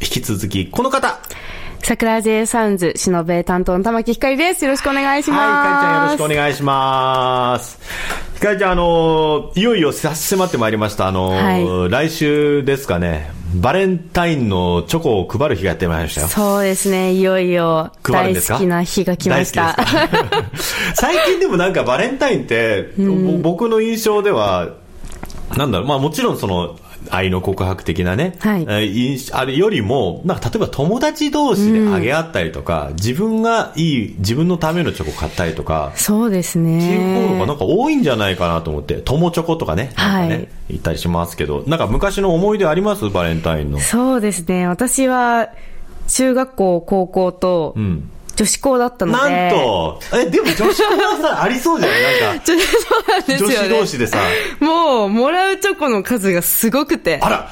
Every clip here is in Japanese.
引き続きこの方。桜 J サウンズ、しのべ担当の玉木ひかりです。よろしくお願いします。はい、ひかりちゃんよろしくお願いします。ひかりちゃん、あの、いよいよ迫ってまいりました。あの、はい、来週ですかね。バレンタインのチョコを配る日がやってまいりましたよ。そうですね、いよいよ大好きな日が来ました。最近でもなんかバレンタインって、僕の印象では、なんだろう、まあもちろんその、愛の告白的なね、はい、あれよりも、なんか例えば友達同士であげ合ったりとか、うん、自分がいい、自分のためのチョコ買ったりとか、そうですね。っていう方がなんか多いんじゃないかなと思って、友チョコとかね、なんかね、はい、言ったりしますけど、なんか昔の思い出あります？バレンタインの。そうですね。私は、中学校、高校と、うん女子校だったので。なんと、え、でも女子校はさ、ありそうじゃない？なんか。そうなんですよ、ね、女子同士でさ。もう、もらうチョコの数がすごくて。あら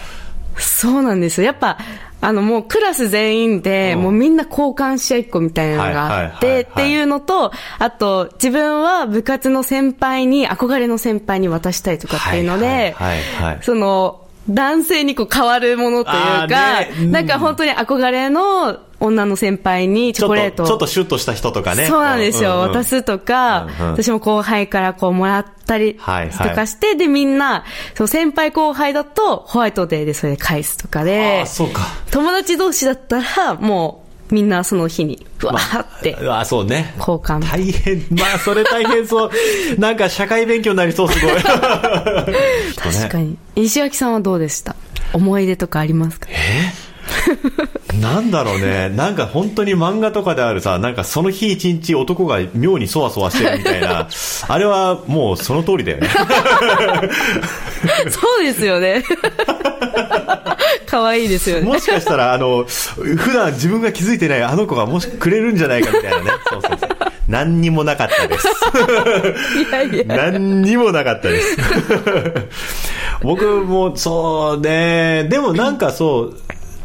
そうなんですよ。やっぱ、あの、もうクラス全員で、もうみんな交換し合いっこみたいなのがあって、っていうのと、あと、自分は部活の先輩に、憧れの先輩に渡したいとかっていうので、その、男性にこう変わるものというか、ねうん、なんか本当に憧れの女の先輩にチョコレートちょっとシュッとした人とかね。そうなんですよ。うんうん、渡すとか、うんうん、私も後輩からこうもらったりとかして、はいはい、で、みんな、その先輩後輩だとホワイトデーでそれで返すとかで、あそうか。友達同士だったら、もう、みんなその日に、うわーって。まあ、そうね。交換。大変。まあ、それ大変そう。なんか社会勉強になりそう、すごい。確かに。石垣さんはどうでした？思い出とかありますか？え？なんだろうね、なんか本当に漫画とかであるさ、なんかその日一日男が妙にそわそわしてるみたいな、あれはもうその通りだよね。そうですよね。可愛いですよね。もしかしたら、あの、普段自分が気づいてないあの子がもしくれるんじゃないかみたいなね。そうそうそう。何にもなかったです。いやいや。何にもなかったです。僕もそうね、でもなんかそう、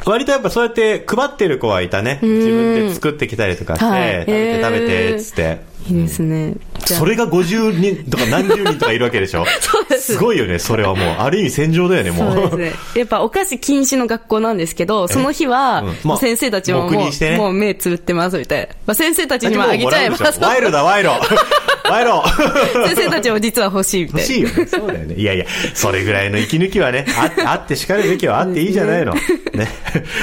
割とやっぱそうやって配ってる子はいたね。自分で作ってきたりとかして、はい、食べて食べて、つって。いいですね。それが50人とか何十人とかいるわけでしょ？そうです。すごいよね、それはもう。ある意味戦場だよね、もう。そうですね。やっぱお菓子禁止の学校なんですけど、その日は、まあ、先生たちももうね、もう目つぶってますみたいな。まあ、先生たちにもあげちゃいます。賄賂だ、賄賂。賄賂。先生たちも実は欲しいみたいな。欲しいよね。そうだよね。いやいや、それぐらいの息抜きはね、ああってしかるべきはあっていいじゃないの。ね。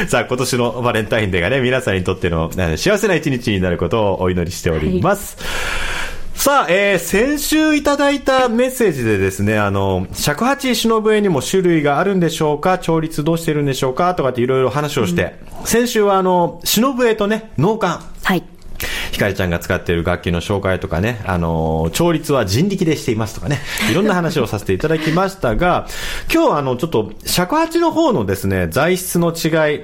さあ、今年のバレンタインデーがね、皆さんにとっての幸せな一日になることをお祈りしております。はいさあ、えー、先週いただいたメッセージでですね、あの、尺八忍笛にも種類があるんでしょうか調律どうしてるんでしょうかとかっていろいろ話をして、うん、先週はあの、忍笛とね、脳幹。はい。ひかりちゃんが使っている楽器の紹介とかね、あの、調律は人力でしていますとかね、いろんな話をさせていただきましたが、今日あの、ちょっと、尺八の方のですね、材質の違い、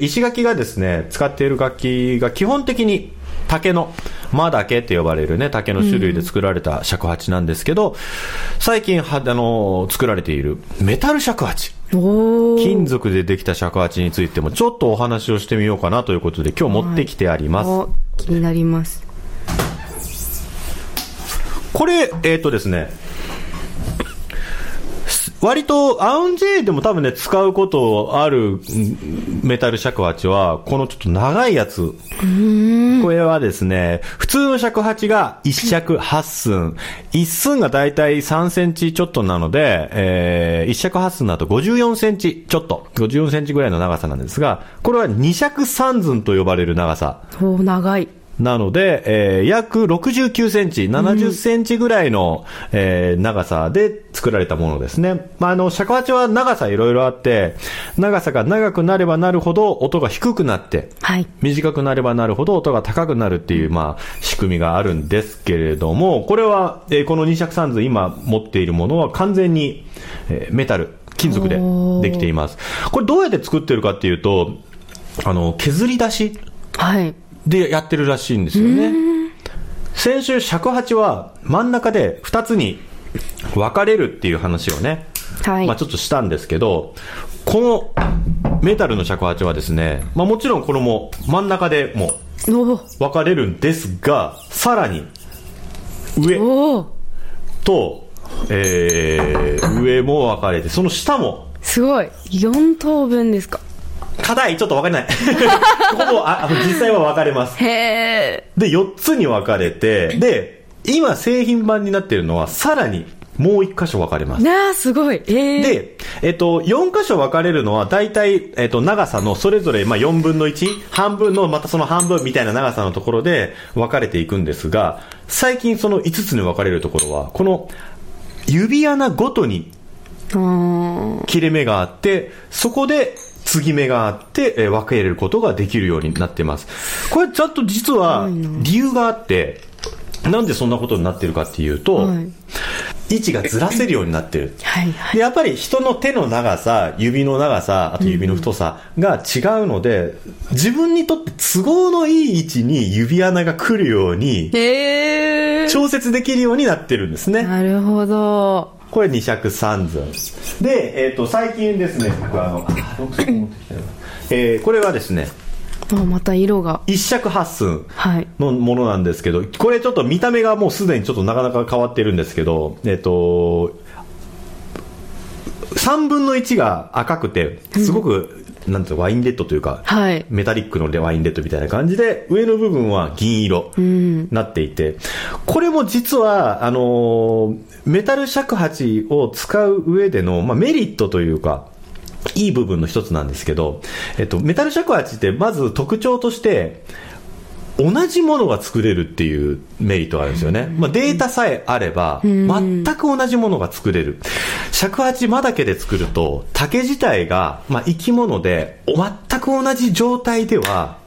石垣がですね、使っている楽器が基本的に竹の、間だけって呼ばれるね、竹の種類で作られた尺八なんですけど、うん、最近は、あの、作られているメタル尺八。金属でできた尺八についてもちょっとお話をしてみようかなということで今日持ってきてあります。はい、気になります。これ、えっ、ー、とですね、割とアウンジェイでも多分ね、使うことあるメタル尺八は、このちょっと長いやつ。これはですね、普通の尺八が1尺8寸。1寸がだいたい3センチちょっとなので、えー、1尺8寸だと54センチちょっと。54センチぐらいの長さなんですが、これは2尺3寸と呼ばれる長さ。お長い。なので、えー、約69センチ、70センチぐらいの、うん、えー、長さで作られたものですね。まあ、あの、尺八は長さいろいろあって、長さが長くなればなるほど音が低くなって、はい、短くなればなるほど音が高くなるっていう、まあ、仕組みがあるんですけれども、これは、えー、この二尺三図今持っているものは完全に、えー、メタル、金属でできています。これどうやって作ってるかっていうと、あの、削り出しはい。でやってるらしいんですよね。先週尺八は真ん中で2つに分かれるっていう話をね、はい。まあちょっとしたんですけど、このメタルの尺八はですね、まあもちろんこれも真ん中でもお分かれるんですが、さらに上と、えー、上も分かれて、その下もすごい。4等分ですか。硬い、ちょっと分かれない。ここもあ実際は分かれます。へえ。で、4つに分かれて、で、今製品版になってるのはさらにもう1箇所分かれます。なあ、すごい。ええ。で、えっと、4箇所分かれるのは、大体、えっと、長さのそれぞれ、まあ、4分の1、半分の、またその半分みたいな長さのところで分かれていくんですが、最近その5つに分かれるところは、この、指穴ごとに切れ目があって、そこで、継ぎ目があって、えー分けることができるようになってます。これ、ちゃんと実は、理由があって、なんでそんなことになってるかっていうと、はい位置がずらせるようになってる。はいはい。でやっぱり人の手の長さ、指の長さ、あと指の太さが違うので、自分にとって都合のいい位置に指穴が来るように。調節できるようになってるんですね。なるほど。これ二尺三寸。で、えっ、と、最近ですね、僕あの、えーこれはですね、あ、また色が。一尺八寸。はい。のものなんですけど、これちょっと見た目がもうすでにちょっとなかなか変わってるんですけど、えっと、3分の1が赤くて、すごく、なんていうのワインレッドというか、はい。メタリックのワインレッドみたいな感じで、上の部分は銀色うん。なっていて、これも実は、あのーメタル尺八を使う上での、まあ、メリットというか、いい部分の一つなんですけど、えっと、メタル尺八ってまず特徴として、同じものが作れるっていうメリットがあるんですよね。まあ、データさえあれば、全く同じものが作れる。尺八間だけで作ると、竹自体が、まあ、生き物で、全く同じ状態では、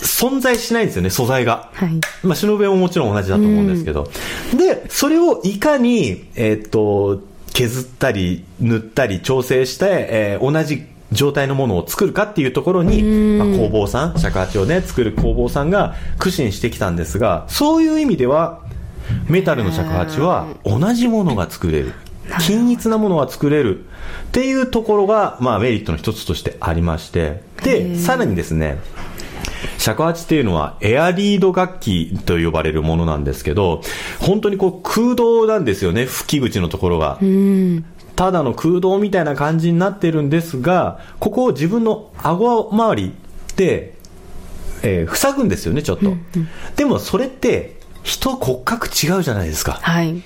存在しないんですよね、素材が。はい。まあ、忍べももちろん同じだと思うんですけど。で、それをいかに、えーっと、削ったり、塗ったり、調整して、えー同じ状態のものを作るかっていうところに、まあ、工房さん、尺八をね、作る工房さんが苦心してきたんですが、そういう意味では、メタルの尺八は同じものが作れる。均一なものが作れる。っていうところが、まあ、メリットの一つとしてありまして。で、さらにですね、尺八っていうのはエアリード楽器と呼ばれるものなんですけど、本当にこう空洞なんですよね、吹き口のところが。うん。ただの空洞みたいな感じになってるんですが、ここを自分の顎周りで、えー塞ぐんですよね、ちょっと。でもそれって、人骨格違うじゃないですか。はい。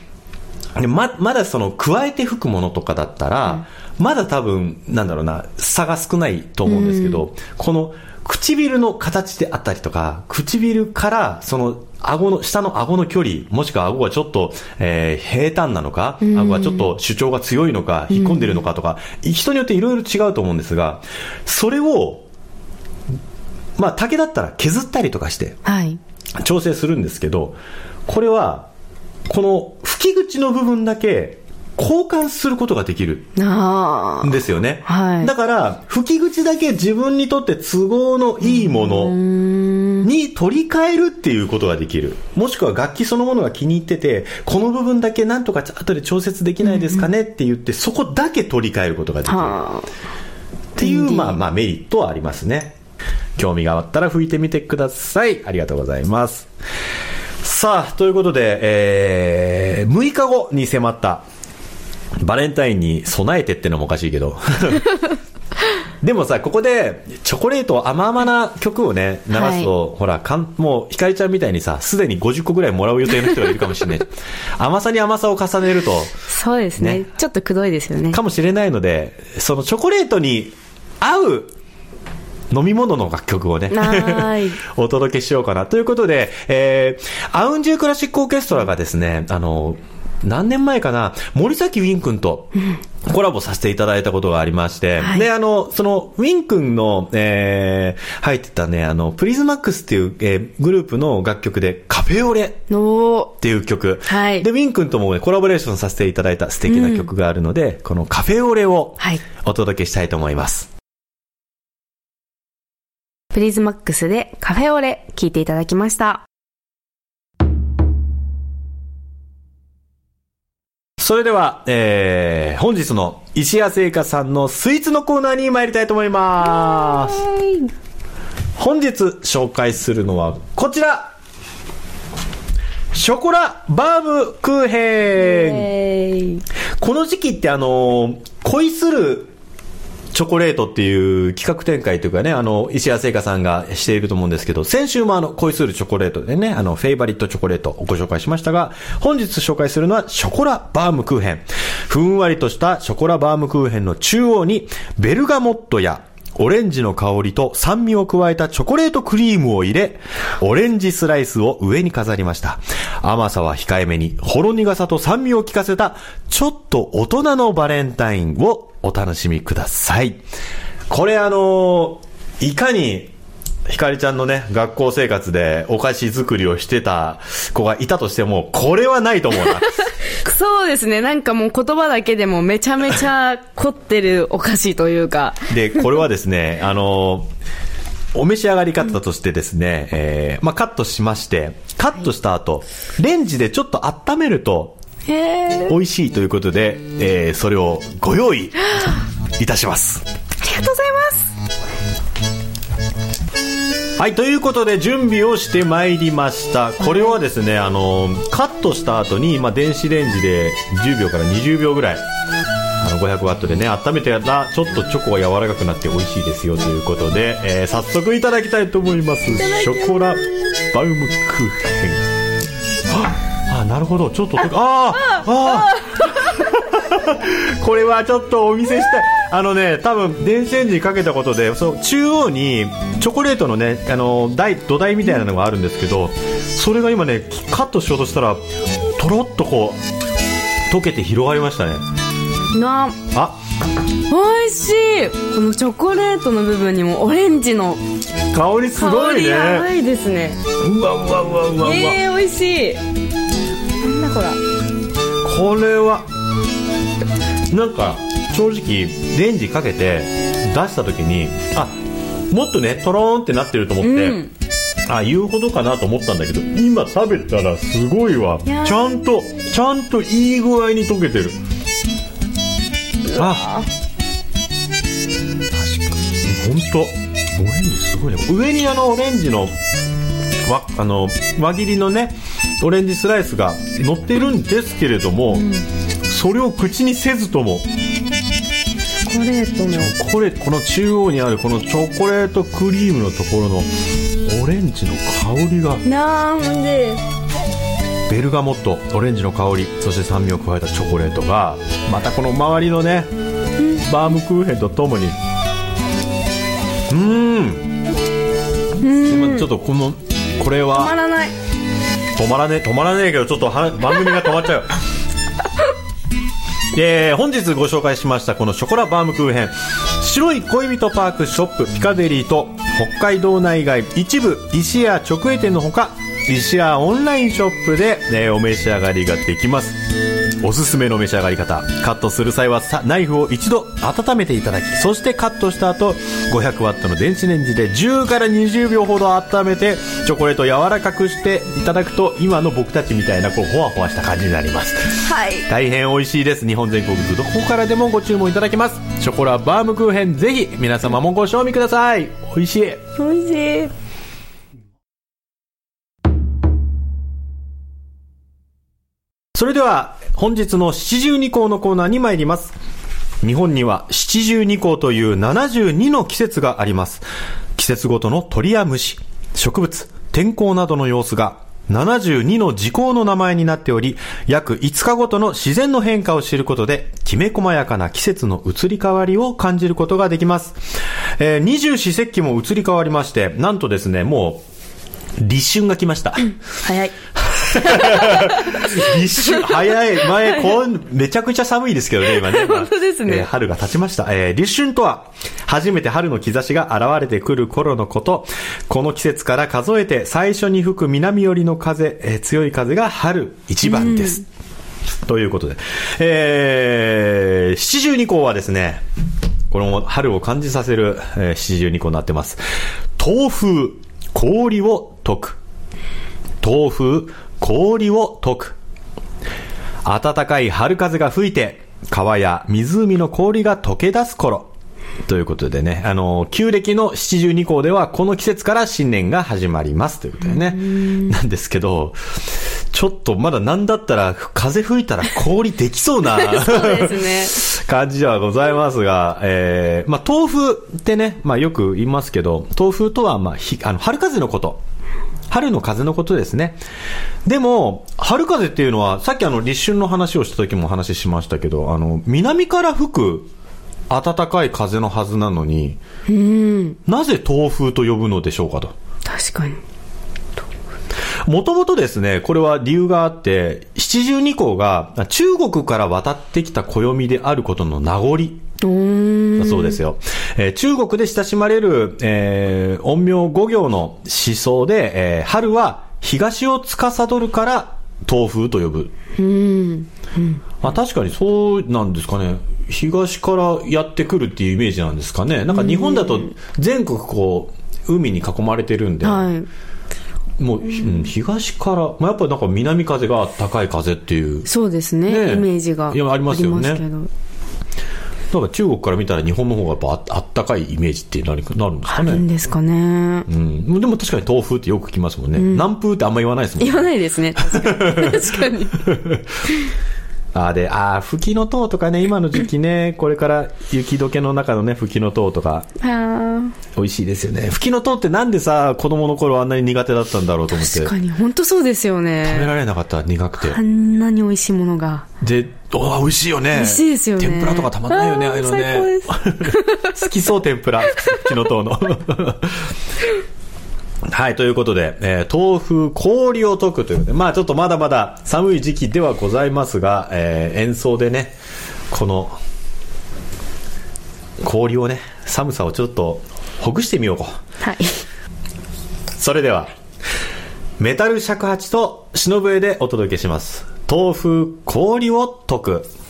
でま、まだその、加えて吹くものとかだったら、まだ多分、なんだろうな、差が少ないと思うんですけど、この、唇の形であったりとか、唇から、その、顎の、下の顎の距離、もしくは顎がちょっと、えー平坦なのか、顎がちょっと主張が強いのか、引っ込んでるのかとか、人によっていろいろ違うと思うんですが、それを、まあ、竹だったら削ったりとかして、はい。調整するんですけど、これは、この吹き口の部分だけ交換することができるあんですよね。はいだから、吹き口だけ自分にとって都合のいいものに取り替えるっていうことができる。もしくは楽器そのものが気に入ってて、この部分だけなんとか後で調節できないですかねって言って、そこだけ取り替えることができあ。る。はあ。っていう、まあまあメリットはありますね。興味があったら吹いてみてください。ありがとうございます。さあ、ということで、えー、6日後に迫った、バレンタインに備えてってのもおかしいけど。でもさ、ここで、チョコレート甘々な曲をね、流すと、ほら、かん、もう、ひかりちゃんみたいにさ、すでに50個ぐらいもらう予定の人がいるかもしれない。甘さに甘さを重ねると、そうですねねちょっとくどいですよね。かもしれないので、そのチョコレートに合う飲み物の楽曲をね お届けしようかな。ということで、えー、アウンジュークラシックオーケストラがですね、あの、何年前かな、森崎ウィン君とコラボさせていただいたことがありまして、はいで、あの、その、ウィン君の、えー、入ってたね、あの、プリズマックスっていう、えーグループの楽曲で、カフェオレのっていう曲。はいで、ウィン君ともね、コラボレーションさせていただいた素敵な曲があるので、このカフェオレをはいお届けしたいと思います。プリズマックスでカフェオレ聞いていただきました。それでは、えー、本日の石屋製菓さんのスイーツのコーナーに参りたいと思います。本日紹介するのはこちらショコラバームクーヘンこの時期ってあの、恋するチョコレートっていう企画展開というかね、あの、石谷製菓さんがしていると思うんですけど、先週もあの、恋するチョコレートでね、あの、フェイバリットチョコレートをご紹介しましたが、本日紹介するのはショコラバームクーヘン。ふんわりとしたショコラバームクーヘンの中央に、ベルガモットやオレンジの香りと酸味を加えたチョコレートクリームを入れ、オレンジスライスを上に飾りました。甘さは控えめに、ほろ苦さと酸味を効かせた、ちょっと大人のバレンタインをお楽しみください。これあのいかにひかりちゃんのね、学校生活でお菓子作りをしてた子がいたとしても、これはないと思うな。そうですね。なんかもう言葉だけでもめちゃめちゃ凝ってるお菓子というか。で、これはですね、あの、お召し上がり方としてですね、うん、えー、まあ、カットしまして、カットした後、レンジでちょっと温めると、美味しいということで、えー、それをご用意いたします。ありがとうございます。はい、ということで準備をしてまいりました。これはですね、あの、カットした後に、まあ、電子レンジで10秒から20秒ぐらい、あの、500ワットでね、温めてやったら、ちょっとチョコが柔らかくなって美味しいですよということで、えー、早速いただきたいと思います。ショコラバウムクーヘン。あ、なるほど。ちょっと、ああああ これはちょっとお見せしたい。あのね、多分電子レンジにかけたことで、そう中央にチョコレートのね、あの台土台みたいなのがあるんですけど、それが今ね、カットしようとしたら、とろっとこう、溶けて広がりましたね。なあ。美味しい。このチョコレートの部分にもオレンジの香りすごいね。やばいですね。うわうわうわうわうわ。えー、美味しい。なんだこれ。これはなんか正直レンジかけて出した時にあもっとねとろーんってなってると思って、うん、あ言うほどかなと思ったんだけど今食べたらすごいわ。ちゃんとちゃんといい具合に溶けてる。あ。確かに。本当オレンジすごいね。上にあのオレンジのわあの輪切りのねオレンジスライスが乗ってるんですけれども、うんそれを口にせずとも。チョコレートの。チョコレートこの中央にあるこのチョコレートクリームのところのオレンジの香りが。なんで？ベルガモットオレンジの香り。そして酸味を加えたチョコレートがまたこの周りのねバームクーヘンとともに。うん。ちょっとこのこれは。止まらない。止まらねえ止まらねえけどちょっと番組が止まっちゃうえー、本日ご紹介しましたこのショコラバームクーヘン。白い恋人パークショップピカデリーと北海道内外一部石屋直営店のほか石屋オンラインショップで、ね、お召し上がりができます。おすすめの召し上がり方。カットする際はナイフを一度温めていただきそしてカットした後500ワットの電子レンジで10から20秒ほど温めてチョコレートを柔らかくしていただくと今の僕たちみたいなこうほわほわした感じになります。はい。大変美味しいです。日本全国どこからでもご注文いただけます。ショコラバームクーヘンぜひ皆様もご賞味ください。美味しい。美味しいそれでは本日の七十二項のコーナーに参ります。日本には七十二項という72の季節があります。季節ごとの鳥や虫、植物、天候などの様子が72の時効の名前になっており、約5日ごとの自然の変化を知ることで、きめ細やかな季節の移り変わりを感じることができます。え、二十四節気も移り変わりまして、なんとですね、もう、立春が来ました。早い。立春、早い。前、こう、めちゃくちゃ寒いですけどね、今ね。本当ですね、えー、春が経ちました。えー、立春とは、初めて春の兆しが現れてくる頃のこと。この季節から数えて最初に吹く南寄りの風、えー、強い風が春一番です。ということで。えー、七十二項はですね、この春を感じさせる、えー、七十二項になってます。豆腐、氷を溶く。豆腐、氷を溶く。暖かい春風が吹いて、川や湖の氷が溶け出す頃。ということでね、あの、旧暦の七十二項では、この季節から新年が始まりますということでね。なんですけど、ちょっとまだなんだったら、風吹いたら氷できそうな そうですね。感じではございますが、えー、まあ、豆腐ってね、まあ、よく言いますけど、豆腐とは、まあ、ひあの、春風のこと。春の風のことですね。でも、春風っていうのは、さっきあの、立春の話をした時もお話ししましたけど、あの、南から吹く暖かい風のはずなのに、なぜ東風と呼ぶのでしょうかと。確かに。もともとですね、これは理由があって、七十二項が中国から渡ってきた暦であることの名残。そうですよ。えー、中国で親しまれる、えー、陰陽五行の思想で、えー、春は東を司るから東風と呼ぶ。うん、まあ確かにそうなんですかね。東からやってくるっていうイメージなんですかね。なんか日本だと全国こう、海に囲まれてるんで、はい、もう、うん、東から、まあ、やっぱなんか南風が高い風っていう。そうですね、ねイメージがありますよね。なんか中国から見たら日本の方がやっぱあったかいイメージってなるなるんですかね。あるんですかね。うん。でも確かに東風ってよく聞きますもんね。うん、南風ってあんま言わないですもんね。言わないですね。確かに。あで、ああ、吹きの塔とかね、今の時期ね、これから雪解けの中のね、吹きの塔とか、美味しいですよね。吹きの塔ってなんでさ、子供の頃あんなに苦手だったんだろうと思って。確かに、本当そうですよね。食べられなかった、苦くて。あんなに美味しいものが。で、あ美味しいよね。美味しいですよね。天ぷらとかたまんないよね、ああいうのね。好きそう、天ぷら。吹きの塔の。はい、ということで、えー、豆腐氷を解くというで、まあちょっとまだまだ寒い時期ではございますが、えー、演奏でね、この、氷をね、寒さをちょっとほぐしてみようと。はい。それでは、メタル尺八と忍笛でお届けします。豆腐氷を解く。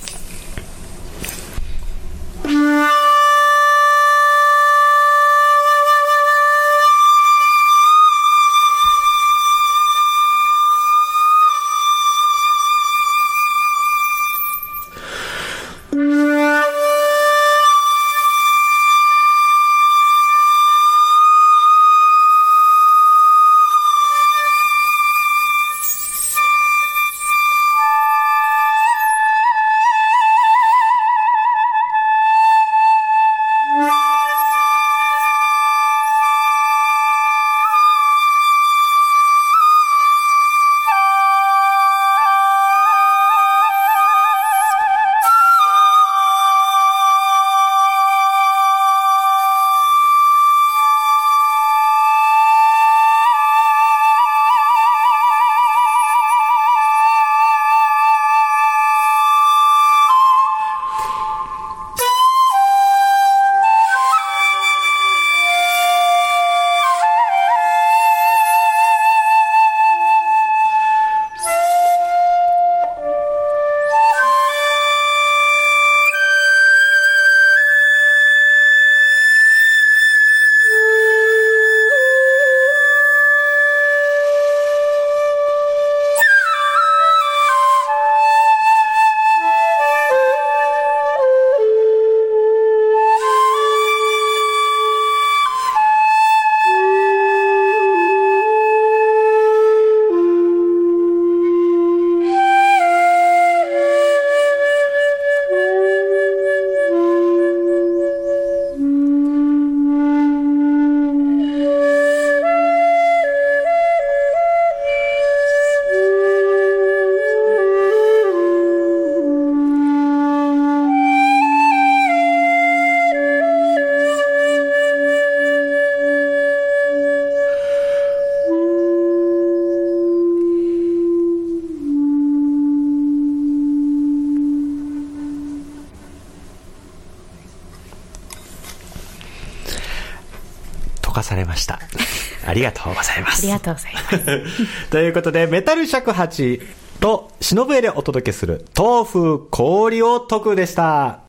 ありがとうございます。ありがとうございます。ということで、メタル尺八と忍笛でお届けする豆腐氷を解くでした。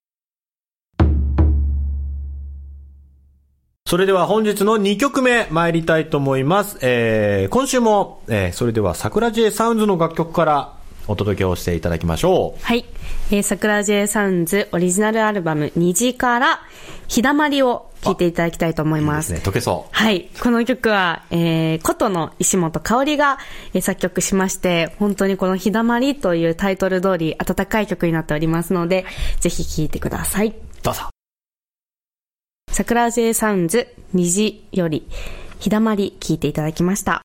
それでは本日の2曲目参りたいと思います。えー、今週も、えー、それでは桜 J サウンズの楽曲からお届けをしていただきましょう。はい。えー、桜 J サウンズオリジナルアルバム虹から日だまりを聴いていただきたいと思います。いいですね。解けそう。はい。この曲は、えー、琴の石本香織が、えー、作曲しまして、本当にこの日だまりというタイトル通り温かい曲になっておりますので、ぜひ聴いてください。どうぞ。桜 J サウンズ虹より日だまり聴いていただきました。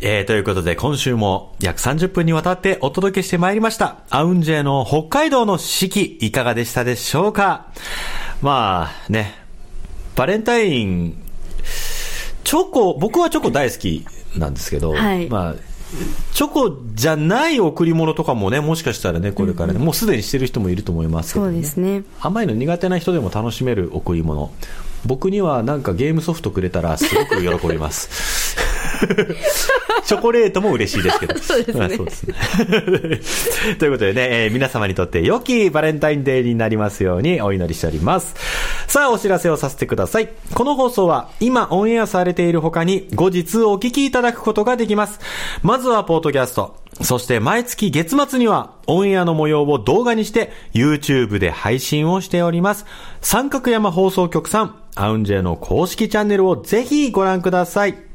えー、ということで今週も約30分にわたってお届けしてまいりました。アウンジェの北海道の四季いかがでしたでしょうか？まあね、バレンタイン、チョコ、僕はチョコ大好きなんですけど、はいまあ、チョコじゃない贈り物とかもね、もしかしたらね、これからね、もうすでにしてる人もいると思いますけど、そうですね。甘いの苦手な人でも楽しめる贈り物。僕にはなんかゲームソフトくれたらすごく喜びます。チョコレートも嬉しいですけど。そうですねまあそうですね ということでね、えー皆様にとって良きバレンタインデーになりますようにお祈りしております。さあ、お知らせをさせてください。この放送は今オンエアされている他に後日お聞きいただくことができます。まずはポートキャスト。そして毎月月末にはオンエアの模様を動画にして YouTube で配信をしております。三角山放送局さん、アウンジェの公式チャンネルをぜひご覧ください。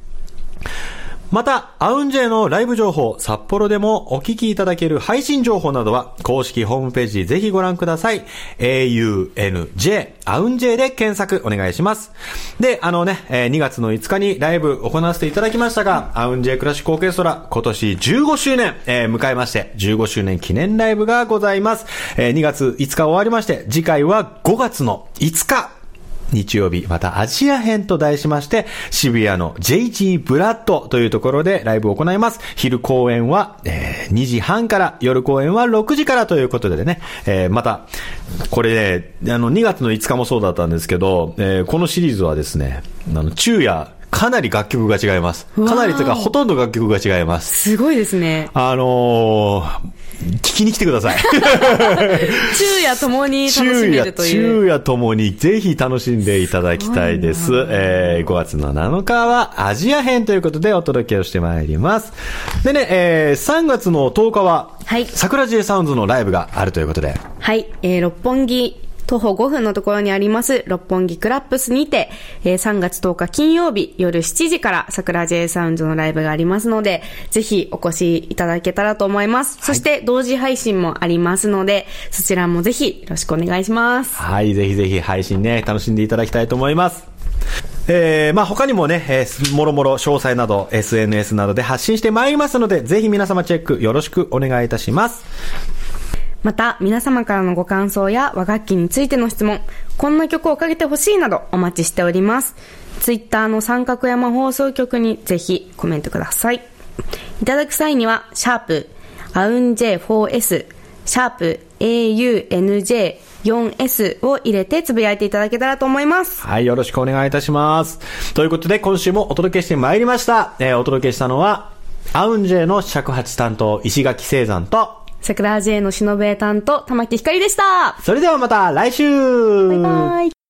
また、アウンジェのライブ情報、札幌でもお聞きいただける配信情報などは、公式ホームページぜひご覧ください。aunj、アウンジェで検索お願いします。で、あのね、えー2月の5日にライブ行わせていただきましたが、アウンジェクラシックオーケストラ、今年15周年、えー迎えまして、15周年記念ライブがございます。えー2月5日終わりまして、次回は5月の5日、日曜日、またアジア編と題しまして、渋谷の JG ブラッドというところでライブを行います。昼公演は、えー2時半から、夜公演は6時からということでね、えーまた、これね、あの、2月の5日もそうだったんですけど、えーこのシリーズはですね、あの、昼夜、かなり楽曲が違います。かなりというか、ほとんど楽曲が違います。すごいですね。あのー聞きに来てください。昼夜ともに楽しめるという。昼夜ともにぜひ楽しんでいただきたいです。すえー、5月の7日はアジア編ということでお届けをしてまいります。でね、えー、3月の10日は、はい桜 J サウンズのライブがあるということで、はい、えー、六本木、徒歩5分のところにあります、六本木クラップスにて、えー3月10日金曜日夜7時から桜 J サウンズのライブがありますので、ぜひお越しいただけたらと思います。そして同時配信もありますので、そちらもぜひよろしくお願いします。はい、ぜひぜひ配信ね、楽しんでいただきたいと思います。えー、まあ他にもね、えー、もろもろ詳細など SNS などで発信してまいりますので、ぜひ皆様チェックよろしくお願いいたします。また、皆様からのご感想や和楽器についての質問、こんな曲をかけてほしいなどお待ちしております。ツイッターの三角山放送局にぜひコメントください。いただく際には、シャープ、アウン J4S、シャープ、AUNJ4S を入れてつぶやいていただけたらと思います。はい、よろしくお願いいたします。ということで、今週もお届けしてまいりました。えーお届けしたのは、アウンジェの尺八担当、石垣聖山と、桜 J の忍べ担当、玉木ひかりでした。それではまた来週バイバイ。